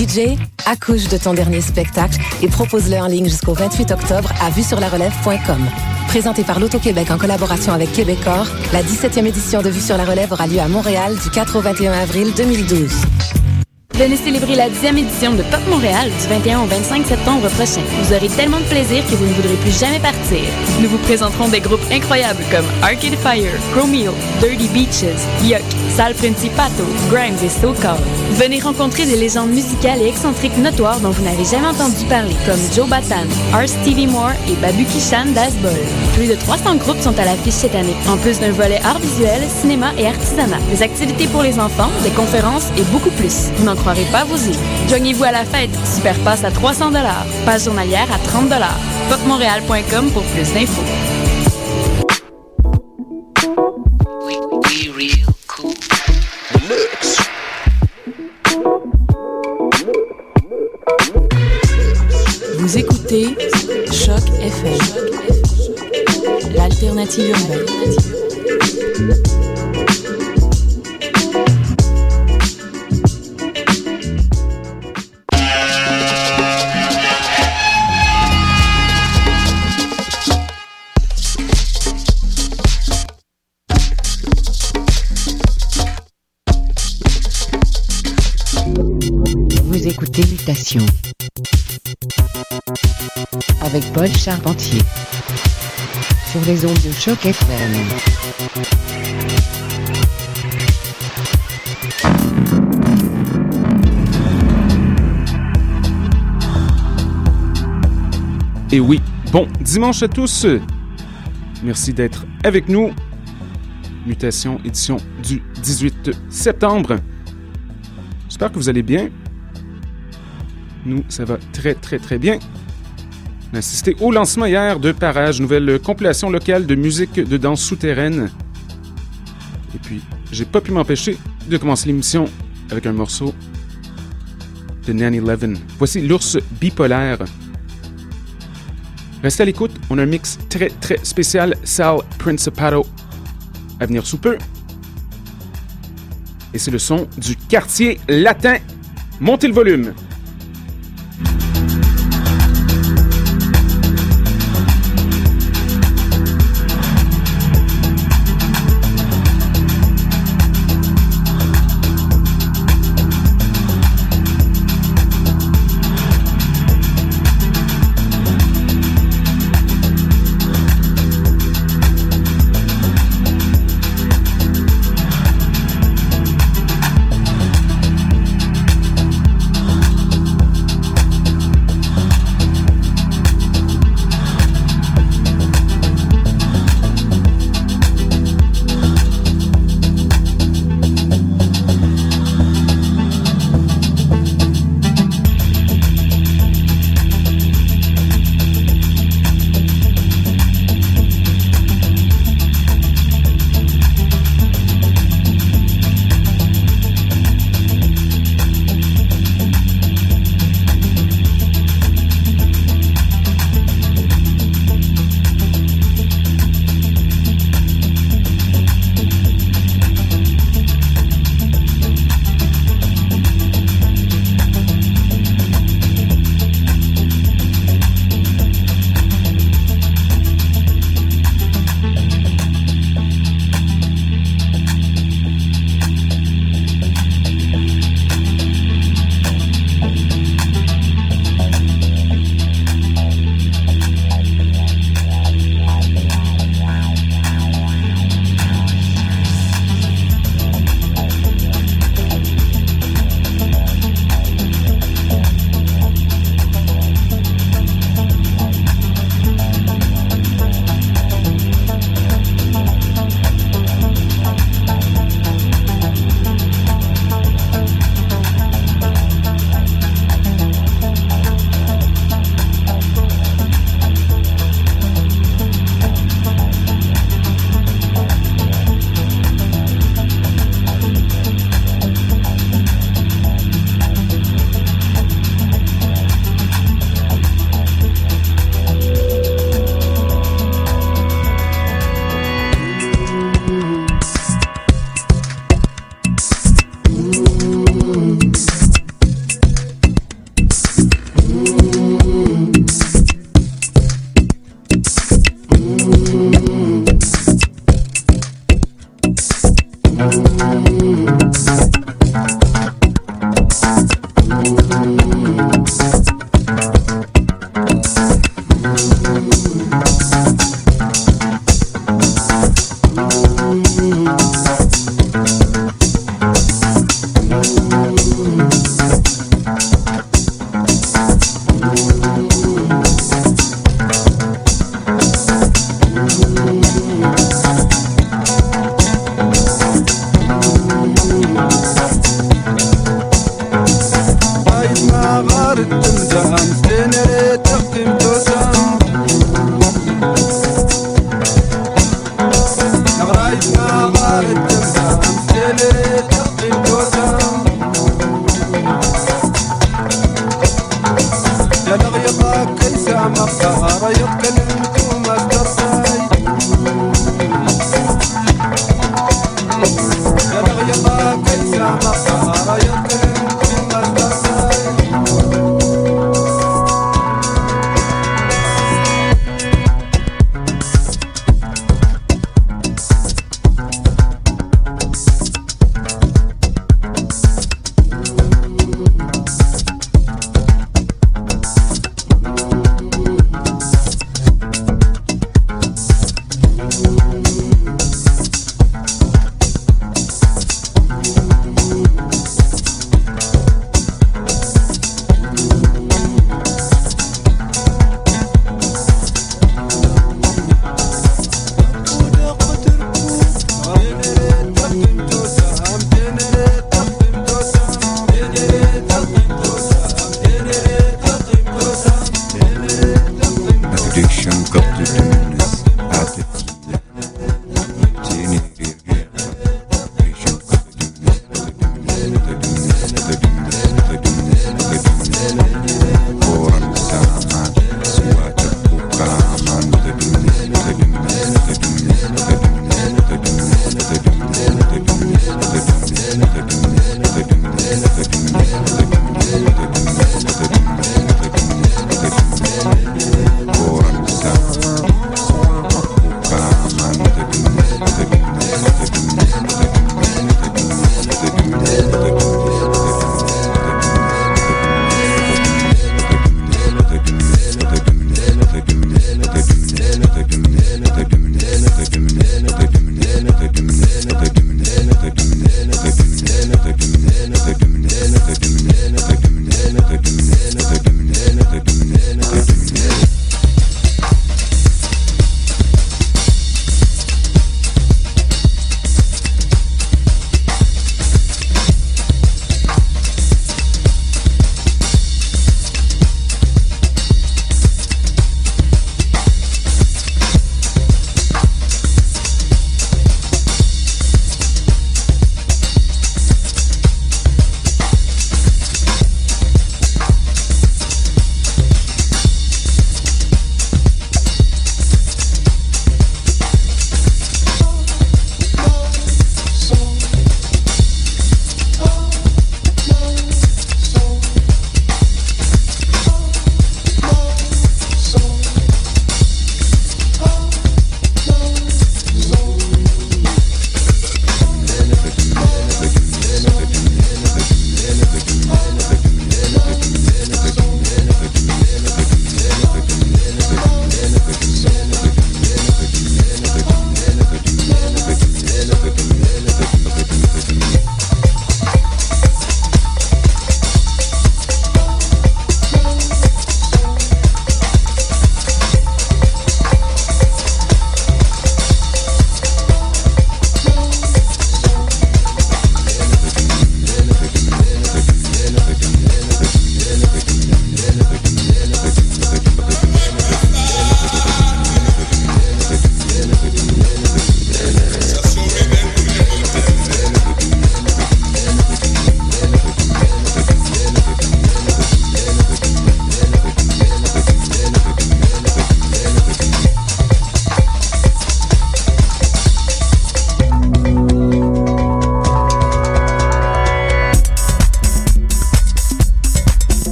DJ, accouche de ton dernier spectacle et propose-le en ligne jusqu'au 28 octobre à vue sur la relève.com. Présenté par l'Auto-Québec en collaboration avec Québecor, la 17e édition de Vue sur la relève aura lieu à Montréal du 4 au 21 avril 2012. Venez célébrer la 10e édition de Pop Montréal du 21 au 25 septembre prochain. Vous aurez tellement de plaisir que vous ne voudrez plus jamais partir. Nous vous présenterons des groupes incroyables comme Arcade Fire, Chromeo, Dirty Beaches, Yuck, Sal Principato, Grimes et So Called. Venez rencontrer des légendes musicales et excentriques notoires dont vous n'avez jamais entendu parler, comme Joe Batan, R. Stevie Moore et Babu Kishan Dasbol. Plus de 300 groupes sont à l'affiche cette année, en plus d'un volet art visuel, cinéma et artisanat, des activités pour les enfants, des conférences et beaucoup plus. Vous n'en croirez pas vos yeux. Joignez-vous à la fête. Super passe à 300 Passe journalière à 30 Popmontréal.com pour plus d'infos. Vous écoutez Choc FM, l'alternative urbaine. Paul Charpentier sur les ondes de choc FM. Et oui, bon dimanche à tous. Merci d'être avec nous. Mutation édition du 18 septembre. J'espère que vous allez bien. Nous, ça va très très très bien. On a assisté au lancement hier de Parage, nouvelle compilation locale de musique de danse souterraine. Et puis, j'ai pas pu m'empêcher de commencer l'émission avec un morceau de Nanny Levin. Voici l'ours bipolaire. Restez à l'écoute, on a un mix très très spécial Sal Principato à venir sous peu. Et c'est le son du quartier latin. Montez le volume. Don't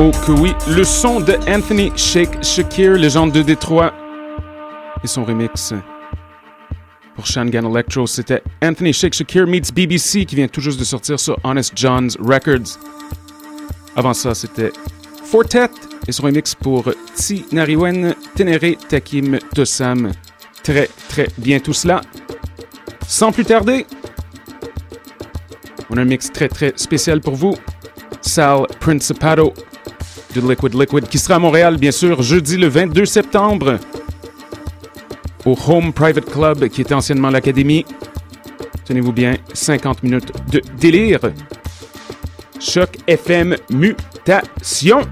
Oh que oui, le son de Anthony Shake Shakir, légende de Détroit, et son remix pour Shangan Electro, c'était Anthony Shake Shakir meets BBC qui vient tout juste de sortir sur Honest John's Records. Avant ça, c'était Fortet et son remix pour Ti Nariwen Tenere Takim Tosam. Très très bien tout cela. Sans plus tarder, on a un mix très très spécial pour vous. Sal Principato Liquid Liquid qui sera à Montréal bien sûr jeudi le 22 septembre au Home Private Club qui était anciennement l'Académie. Tenez-vous bien, 50 minutes de délire. Choc FM Mutation.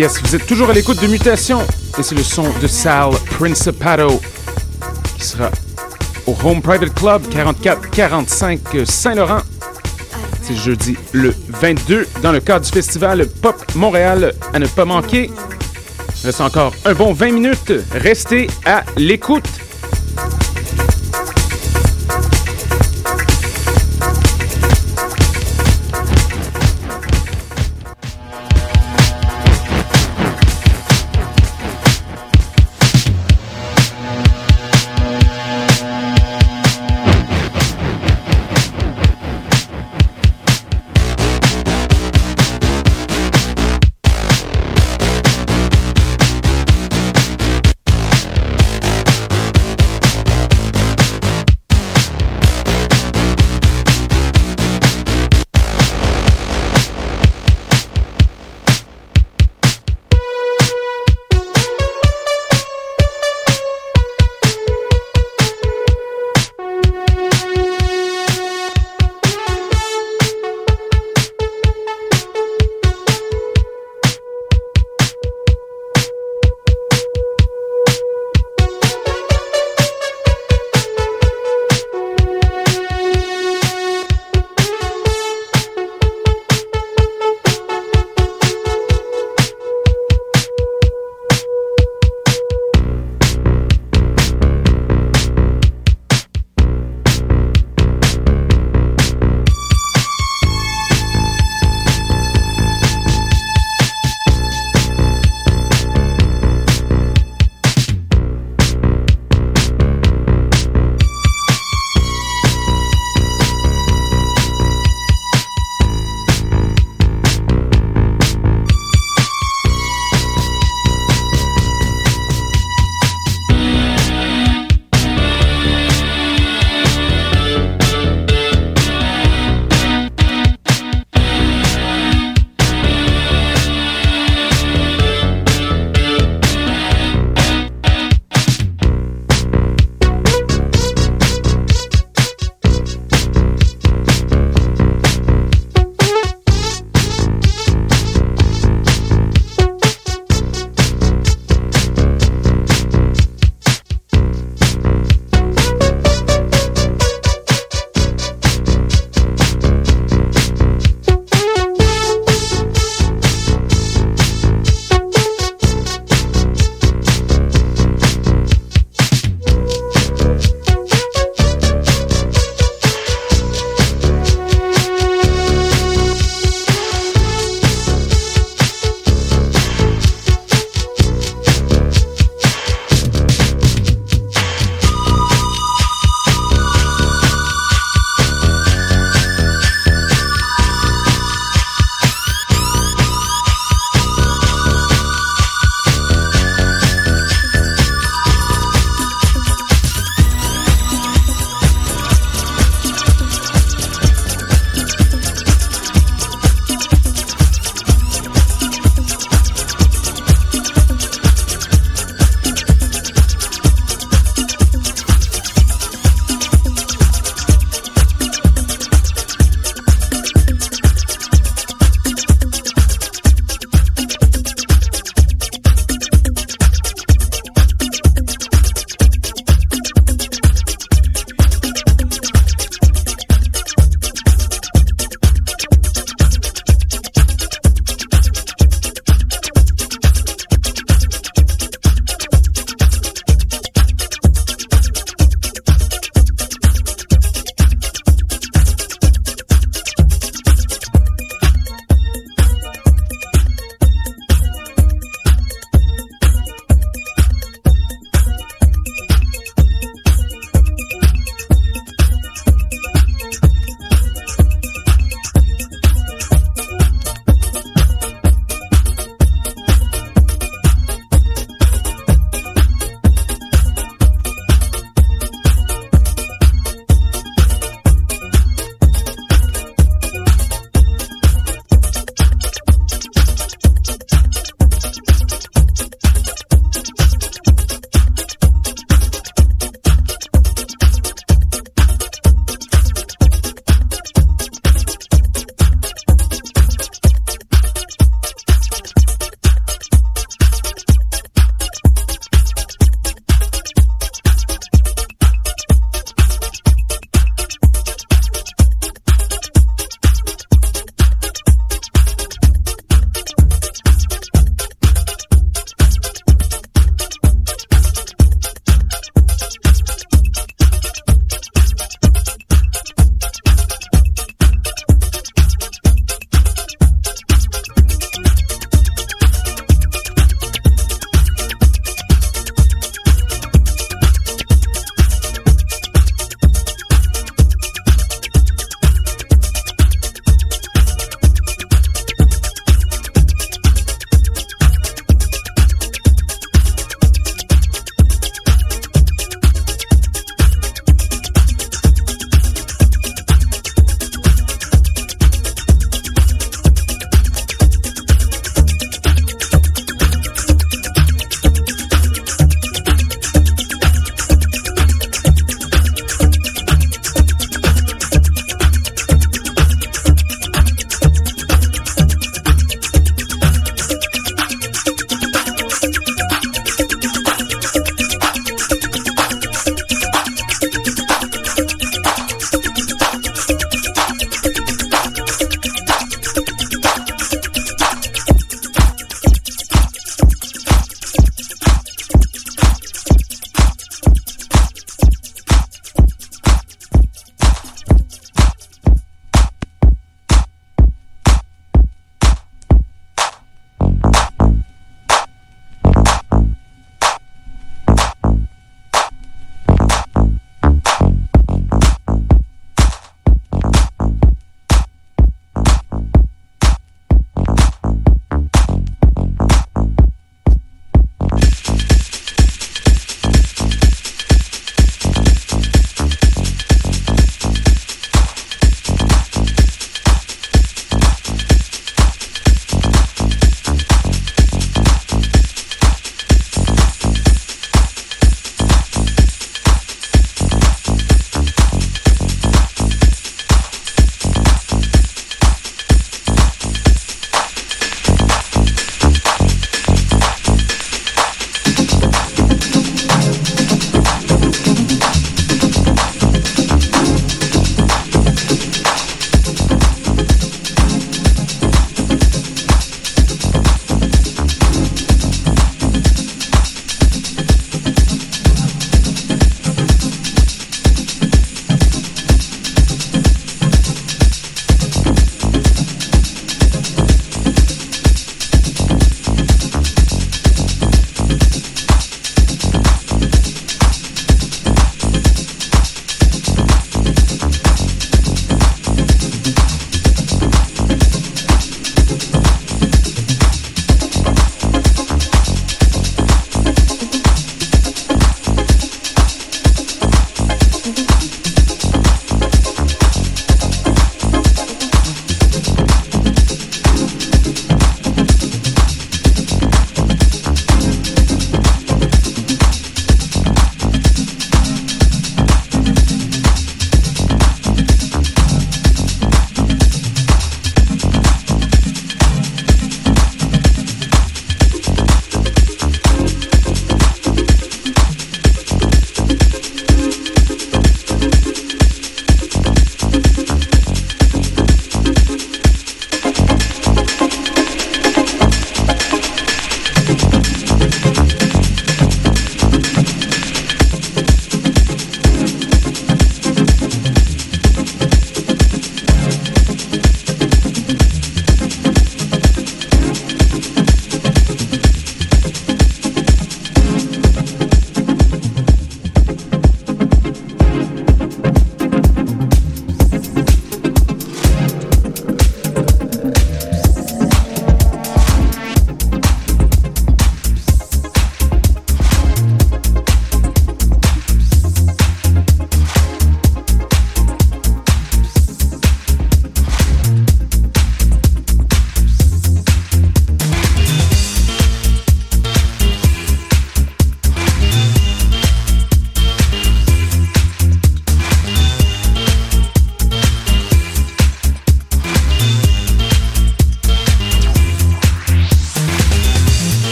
Yes, vous êtes toujours à l'écoute de Mutation et c'est le son de Sal Principato qui sera au Home Private Club 44-45 Saint-Laurent C'est jeudi le 22 dans le cadre du festival Pop Montréal à ne pas manquer. Il reste encore un bon 20 minutes. Restez à l'écoute.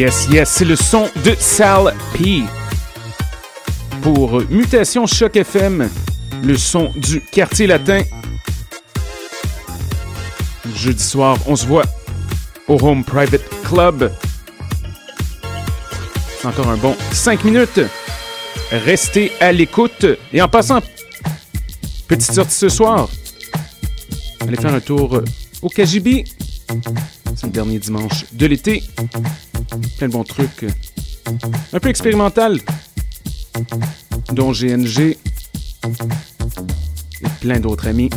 Yes, yes, c'est le son de Sal P. Pour Mutation Choc FM, le son du quartier latin. Jeudi soir, on se voit au Home Private Club. Encore un bon 5 minutes. Restez à l'écoute. Et en passant, petite sortie ce soir. Allez faire un tour au KGB. C'est le dernier dimanche de l'été. Plein de bons trucs. Un peu expérimental. Dont GNG. Et plein d'autres amis.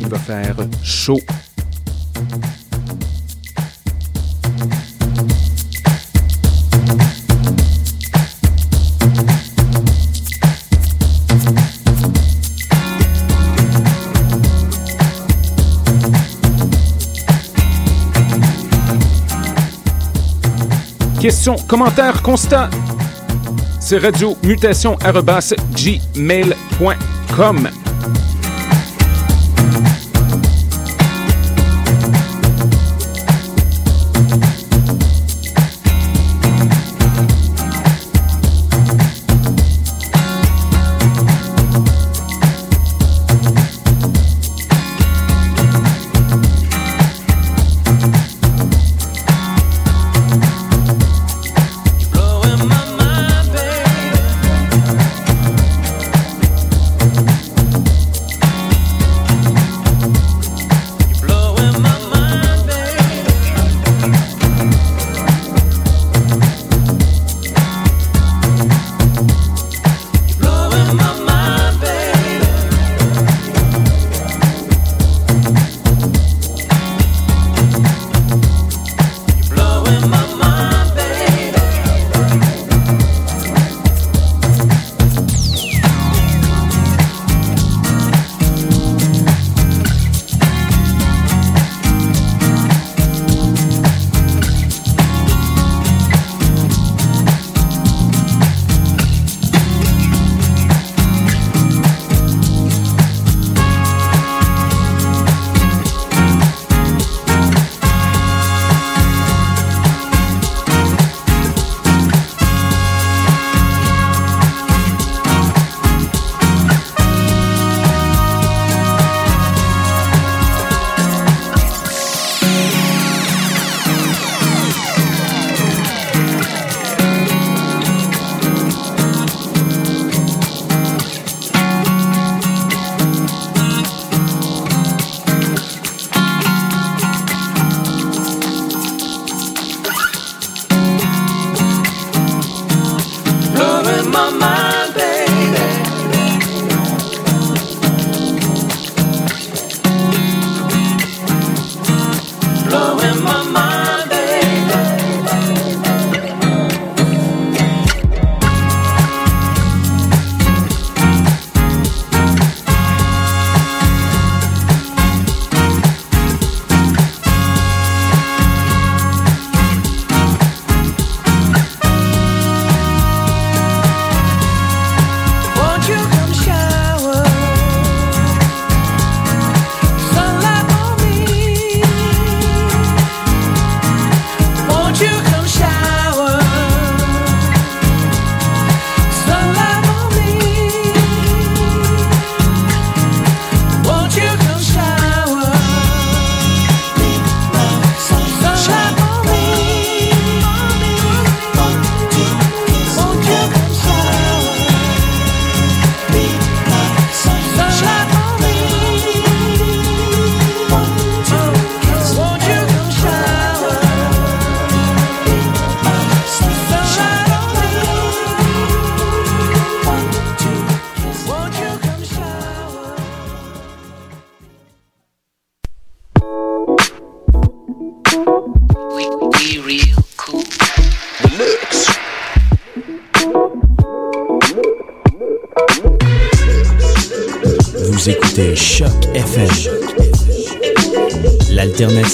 Il va faire chaud. Questions, commentaires, constats. C'est radio mutation gmail.com.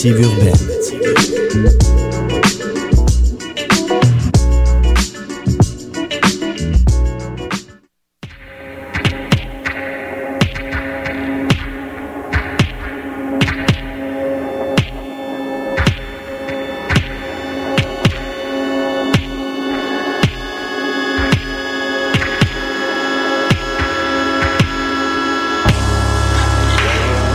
FM, l'alternative urbaine.